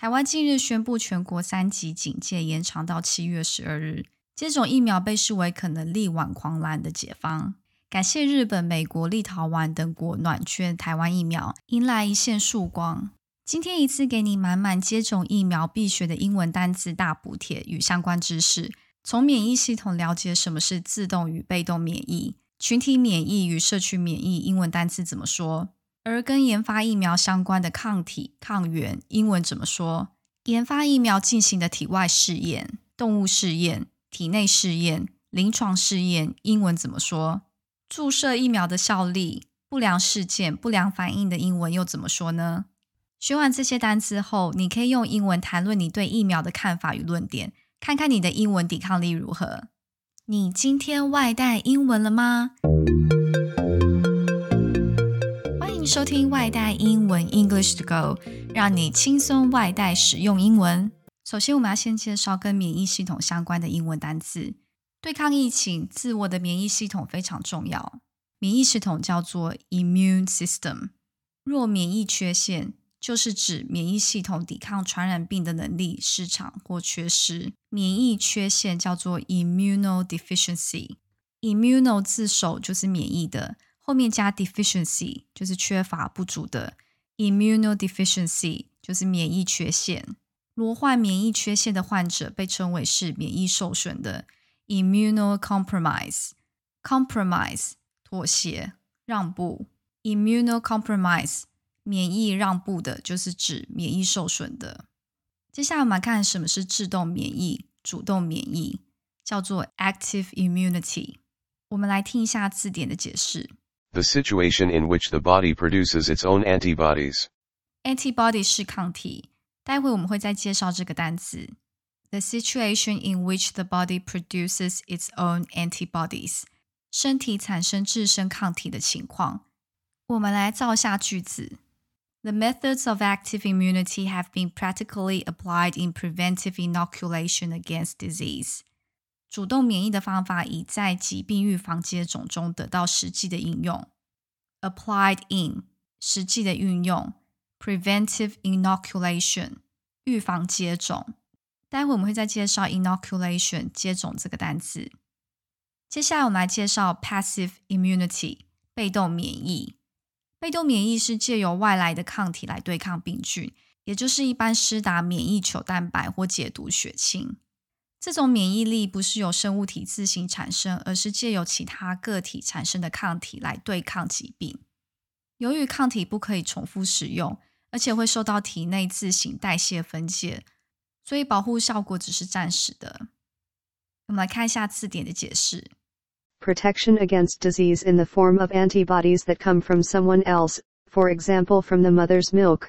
台湾近日宣布全国三级警戒延长到七月十二日，接种疫苗被视为可能力挽狂澜的解方。感谢日本、美国、立陶宛等国暖捐台湾疫苗，迎来一线曙光。今天一次给你满满接种疫苗必学的英文单词大补贴与相关知识，从免疫系统了解什么是自动与被动免疫、群体免疫与社区免疫，英文单词怎么说？而跟研发疫苗相关的抗体、抗原，英文怎么说？研发疫苗进行的体外试验、动物试验、体内试验、临床试验，英文怎么说？注射疫苗的效力、不良事件、不良反应的英文又怎么说呢？学完这些单词后，你可以用英文谈论你对疫苗的看法与论点，看看你的英文抵抗力如何。你今天外带英文了吗？收听外带英文 English to Go，让你轻松外带使用英文。首先，我们要先介绍跟免疫系统相关的英文单词。对抗疫情，自我的免疫系统非常重要。免疫系统叫做 immune system。若免疫缺陷，就是指免疫系统抵抗传染病的能力失常或缺失。免疫缺陷叫做 immunodeficiency。immuno 自首就是免疫的。后面加 deficiency 就是缺乏不足的，immunodeficiency 就是免疫缺陷。罹患免疫缺陷的患者被称为是免疫受损的，immunocompromise。compromise 妥协、让步，immunocompromise 免疫让步的，就是指免疫受损的。接下来我们看什么是自动免疫、主动免疫，叫做 active immunity。我们来听一下字典的解释。The situation in which the body produces its own antibodies. Antibody 是抗体，待会我们会再介绍这个单词。The situation in which the body produces its own antibodies，身体产生自身抗体的情况。我们来造下句子。The methods of active immunity have been practically applied in preventive inoculation against disease. 主动免疫的方法已在疾病预防接种中得到实际的应用。Applied in 实际的运用，preventive inoculation 预防接种。待会我们会再介绍 inoculation 接种这个单词。接下来我们来介绍 passive immunity 被动免疫。被动免疫是借由外来的抗体来对抗病菌，也就是一般施打免疫球蛋白或解毒血清。这种免疫力不是由生物体自行产生，而是借由其他个体产生的抗体来对抗疾病。由于抗体不可以重复使用，而且会受到体内自行代谢分解，所以保护效果只是暂时的。我们来看一下字典的解释：Protection against disease in the form of antibodies that come from someone else, for example from the mother's milk。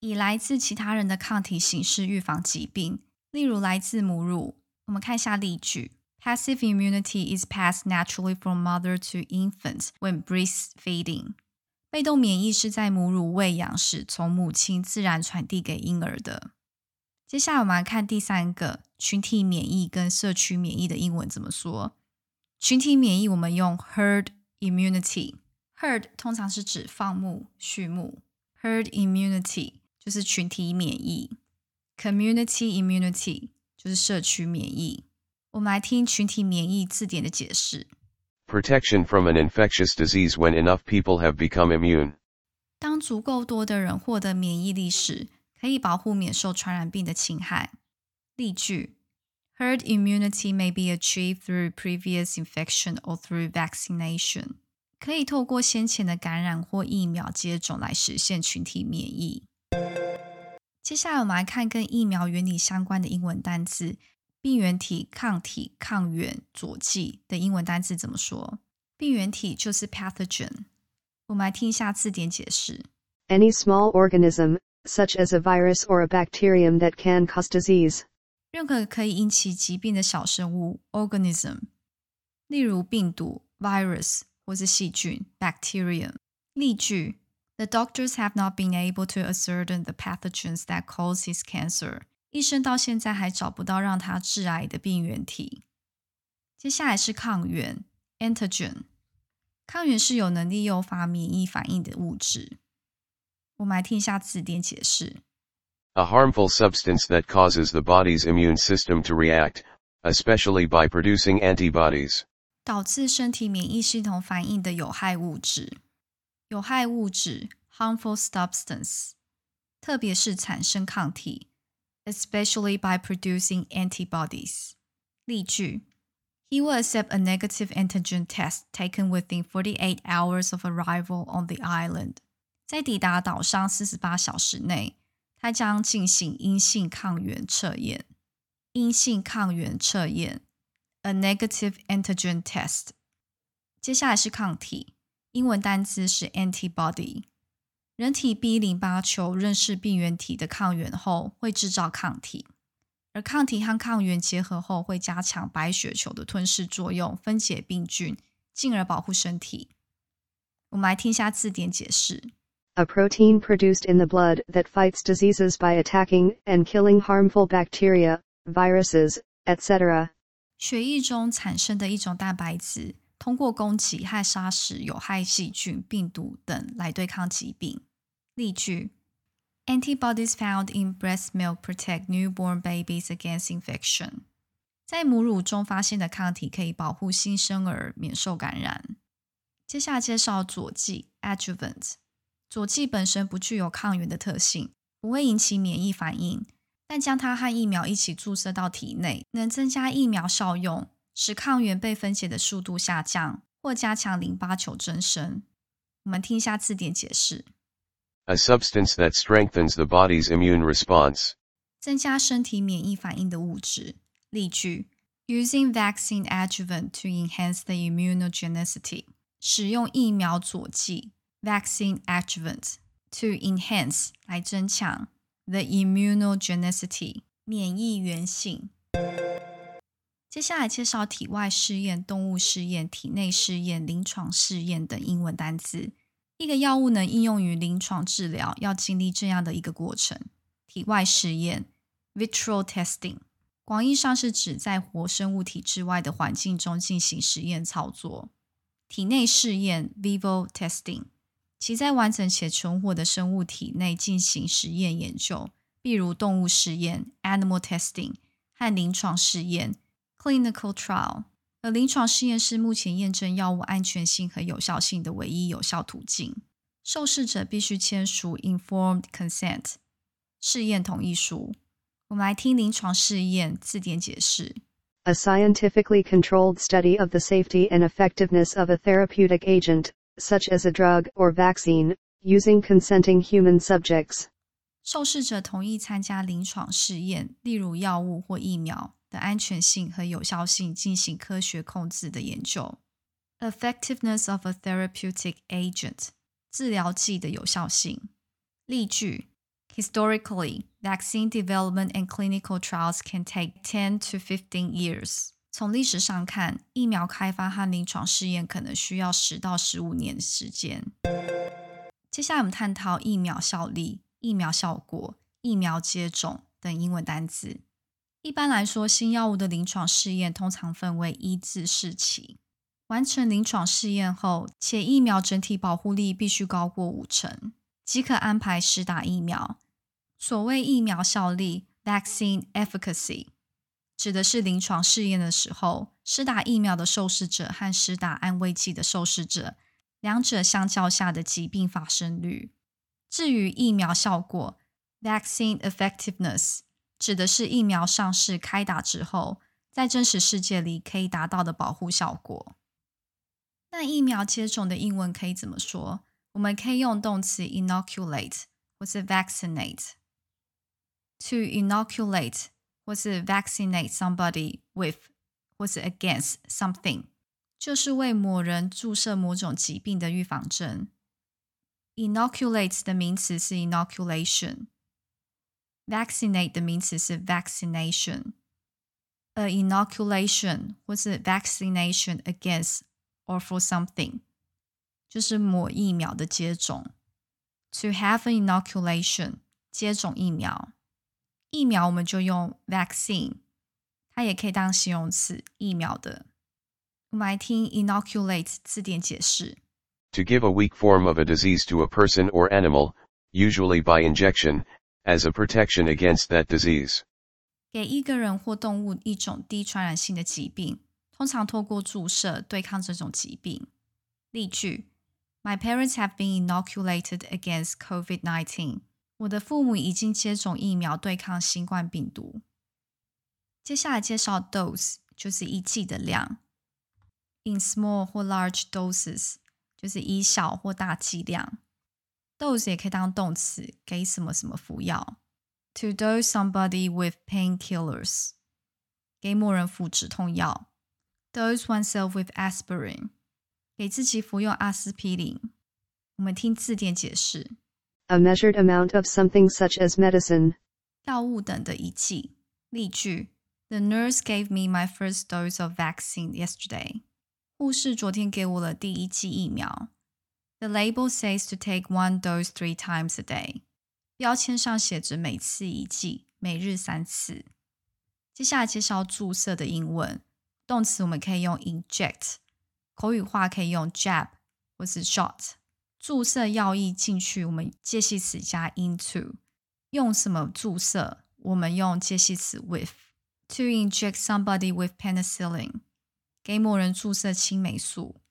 以来自其他人的抗体形式预防疾病。例如来自母乳，我们看一下例句：Passive immunity is passed naturally from mother to infant when breastfeeding。被动免疫是在母乳喂养时从母亲自然传递给婴儿的。接下来我们来看第三个群体免疫跟社区免疫的英文怎么说。群体免疫我们用 herd immunity，herd 通常是指放牧、畜牧，herd immunity 就是群体免疫。Community immunity 就是社区免疫。我们来听群体免疫字典的解释：Protection from an infectious disease when enough people have become immune。当足够多的人获得免疫力时，可以保护免受传染病的侵害。例句：Herd immunity may be achieved through previous infection or through vaccination。可以透过先前的感染或疫苗接种来实现群体免疫。 接下来我们来看跟疫苗原理相关的英文单词：病原体、抗体、抗原、佐剂的英文单词怎么说？病原体就是 pathogen。我们来听一下字典解释：Any small organism, such as a virus or a bacterium that can cause disease。任何可以引起疾病的小生物 organism，例如病毒 virus 或是细菌 bacterium。例句。The doctors have not been able to ascertain the pathogens that cause his cancer。医生到现在还找不到让他致癌的病原体。接下来是抗原 （antigen）。抗原是有能力诱发免疫反应的物质。我们来听一下字典解释 A harmful substance that causes the body's immune system to react, especially by producing antibodies. 导致身体免疫系统反应的有害物质。 有害物质 （harmful substance），特别是产生抗体，especially by producing antibodies。例句：He will accept a negative antigen test taken within 48 hours of arrival on the island。在抵达岛上四十八小时内，他将进行阴性抗原测验。阴性抗原测验，a negative antigen test。接下来是抗体， 英文单词是 antibody。人体 B 淋巴球认识病原体的抗原后，会制造抗体，而抗体和抗原结合后，会加强白血球的吞噬作用，分解病菌，进而保护身体。我们来听一下字典解释。A protein produced in the blood that fights diseases by attacking and killing harmful bacteria, viruses, etc. 血液中产生的一种蛋白质，通过攻击和杀死有害细菌、病毒等来对抗疾病。例句：Antibodies found in breast milk protect newborn babies against infection。在母乳中发现的抗体可以保护新生儿免受感染。接下来介绍佐剂 （adjuvant）。佐剂本身不具有抗原的特性，不会引起免疫反应，但将它和疫苗一起注射到体内，能增加疫苗效用，使抗原被分解的速度下降，或加强淋巴球增生。我们听一下字典解释：A substance that strengthens the body's immune response，增加身体免疫反应的物质。例句：Using vaccine adjuvant to enhance the immunogenicity，使用疫苗佐剂。vaccine adjuvant to enhance 来增强 the immunogenicity 免疫原性。 接下来介绍体外试验、动物试验、体内试验、临床试验等英文单词。一个药物能应用于临床治疗，要经历这样的一个过程：体外试验 （vitro testing），广义上是指在活生物体之外的环境中进行实验操作；体内试验 （vivo testing）。其在完整且存活的生物体内进行实验研究，例如动物试验 （animal testing） 和临床试验 （clinical trial）。而临床试验是目前验证药物安全性和有效性的唯一有效途径。受试者必须签署 informed consent 试验同意书。我们来听临床试验字典解释：A scientifically controlled study of the safety and effectiveness of a therapeutic agent. such as a drug or vaccine, using consenting human subjects. 受试者同意参加临床试验，例如药物或疫苗 的安全性和有效性进行科学控制的研究。Effectiveness of a therapeutic agent，治疗剂的有效性。例句：Historically, vaccine development and clinical trials can take ten to fifteen years. 从历史上看，疫苗开发和临床试验可能需要十到十五年时间。接下来，我们探讨疫苗效力、疫苗效果、疫苗接种等英文单词。一般来说，新药物的临床试验通常分为一至四期。完成临床试验后，且疫苗整体保护力必须高过五成，即可安排施打疫苗。所谓疫苗效力 （vaccine efficacy）。指的是临床试验的时候，施打疫苗的受试者和施打安慰剂的受试者，两者相较下的疾病发生率。至于疫苗效果 （vaccine effectiveness），指的是疫苗上市开打之后，在真实世界里可以达到的保护效果。那疫苗接种的英文可以怎么说？我们可以用动词 inoculate 或是 vaccinate。To inoculate 或是 vaccinate somebody with，或是 against something，就是为某人注射某种疾病的预防针。inoculate 的名词是 inoculation inoculation，vaccinate 的名词是 vaccination。a inoculation 或是 vaccination against or for something，就是抹疫苗的接种。To have an inoculation，接种疫苗。疫苗我们就用 vaccine，它也可以当形容词，疫苗的。我们来听 inoculate 字典解释：To give a weak form of a disease to a person or animal, usually by injection, as a protection against that disease. 给一个人或动物一种低传染性的疾病，通常透过注射对抗这种疾病。例句：My parents have been inoculated against COVID-19. 我的父母已经接种疫苗对抗新冠病毒。接下来介绍 dose，就是一剂的量。In small 或 large doses，就是以小或大剂量。 dose 也可以当动词，给什么什么服药。To dose somebody with painkillers，给某人服止痛药。Dose oneself with aspirin，给自己服用阿司匹林。我们听字典解释。A measured amount of something such as medicine. 药物等的仪器。例句：The nurse gave me my first dose of vaccine yesterday. 护士昨天给我了第一剂疫苗。 The label says to take one dose three times a day. 标签上写着每次一剂，每日三次。接下来介绍注射的英文动词，我们可以用 inject，口语化可以用 jab 或是 shot。注射药液进去，我们介系词加 into。用什么注射？我们用介系词 with。To inject somebody with penicillin，给某人注射青霉素。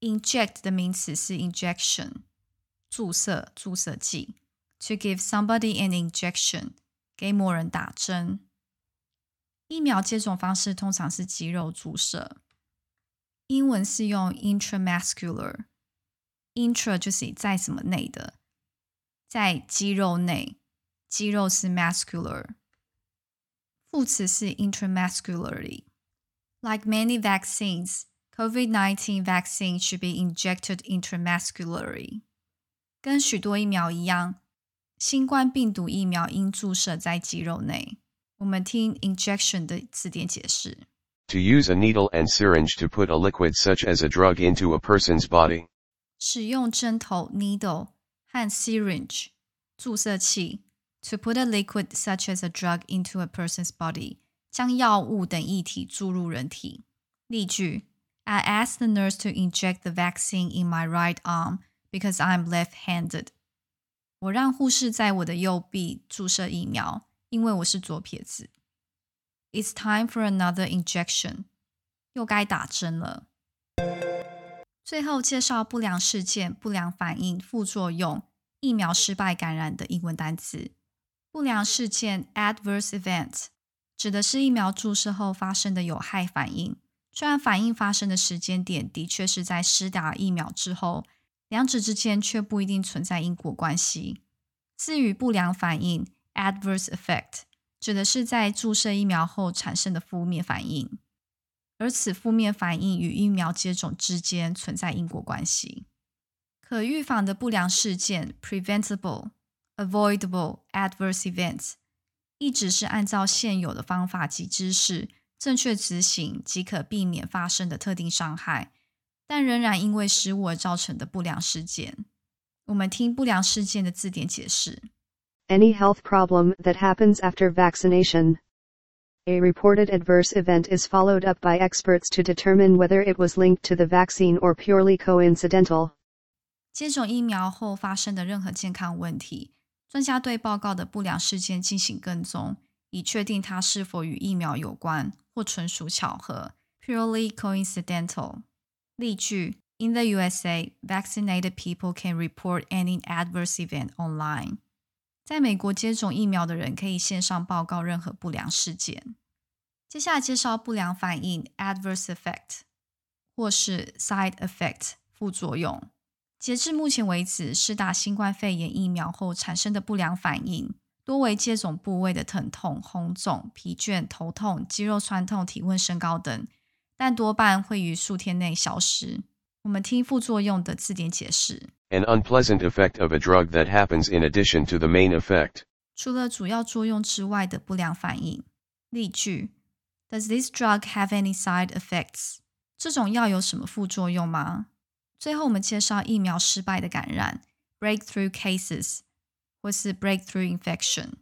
Inject 的名词是 injection，注射、注射剂。To give somebody an injection，给某人打针。疫苗接种方式通常是肌肉注射，英文是用 intramuscular。intra 就是在什么内的，在肌肉内，肌肉是 muscular，副词是 intramuscularly。Like many vaccines, COVID-19 vaccine should be injected intramuscularly。跟许多疫苗一样，新冠病毒疫苗应注射在肌肉内。我们听 injection 的字典解释。To use a needle and syringe to put a liquid such as a drug into a person's body. 使用针头 needle 和 syringe 注射器 to put a liquid such as a drug into a person's body 将药物等液体注入人体。例句 ：I asked the nurse to inject the vaccine in my right arm because I'm left-handed。我让护士在我的右臂注射疫苗，因为我是左撇子。It's time for another injection。又该打针了。最后介绍不良事件、不良反应、副作用、疫苗失败感染的英文单词。不良事件 （adverse event） 指的是疫苗注射后发生的有害反应， 虽然反应发生的时间点的确是在施打疫苗之后，两者之间却不一定存在因果关系。至于不良反应 （adverse effect） 指的是在注射疫苗后产生的负面反应。而此负面反应与疫苗接种之间存在因果关系。可预防的不良事件 （preventable, avoidable adverse events） 一直是按照现有的方法及知识正确执行即可避免发生的特定伤害，但仍然因为失误而造成的不良事件。我们听不良事件的字典解释：Any health problem that happens after vaccination. A reported adverse event is followed up by experts to determine whether it was linked to the vaccine or purely coincidental. 接种疫苗后发生的任何健康问题，专家对报告的不良事件进行跟踪，以确定它是否与疫苗有关或纯属巧合 （purely coincidental）。例句：In the USA, vaccinated people can report any adverse event online. 在美国接种疫苗的人可以线上报告任何不良事件。接下来介绍不良反应 （adverse effect） 或是 side effect 副作用。截至目前为止，施打新冠肺炎疫苗后产生的不良反应多为接种部位的疼痛、红肿、疲倦、头痛、肌肉酸痛、体温升高等，但多半会于数天内消失。我们听副作用的字典解释。An unpleasant effect of a drug that happens in addition to the main effect. 除了主要作用之外的不良反应。例句：Does this drug have any side effects？这种药有什么副作用吗？最后，我们介绍疫苗失败的感染 （breakthrough cases） 或是 breakthrough infection。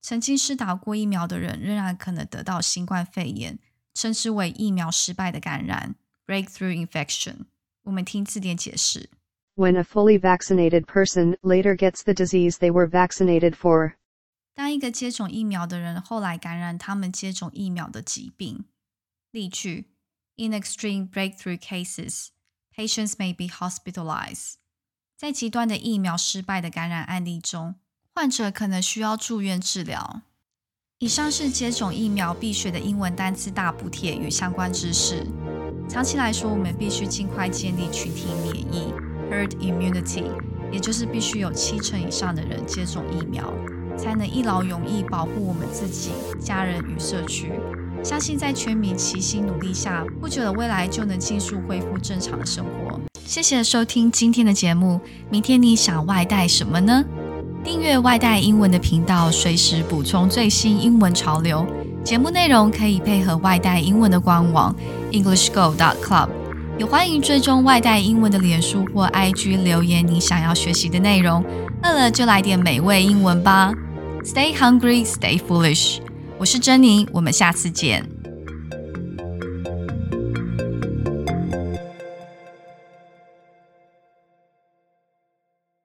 曾经施打过疫苗的人仍然可能得到新冠肺炎，称之为疫苗失败的感染 （breakthrough infection）。我们听字典解释。when a fully vaccinated person later gets the disease they were vaccinated for. 当一个接种疫苗的人后来感染他们接种疫苗的疾病。例句：In extreme breakthrough cases, patients may be hospitalized. 在极端的疫苗失败的感染案例中，患者可能需要住院治疗。以上是接种疫苗必学的英文单词大补贴与相关知识。长期来说，我们必须尽快建立群体免疫 （herd immunity），也就是必须有七成以上的人接种疫苗，才能一劳永逸保护我们自己、家人与社区。相信在全民齐心努力下，不久的未来就能尽速恢复正常的生活。谢谢收听今天的节目，明天你想外带什么呢？订阅外带英文的频道，随时补充最新英文潮流。节目内容可以配合外带英文的官网 EnglishGo.Club，也欢迎追踪外带英文的脸书或 IG 留言你想要学习的内容。饿了就来点美味英文吧！Stay hungry, stay foolish。我是珍妮，我们下次见。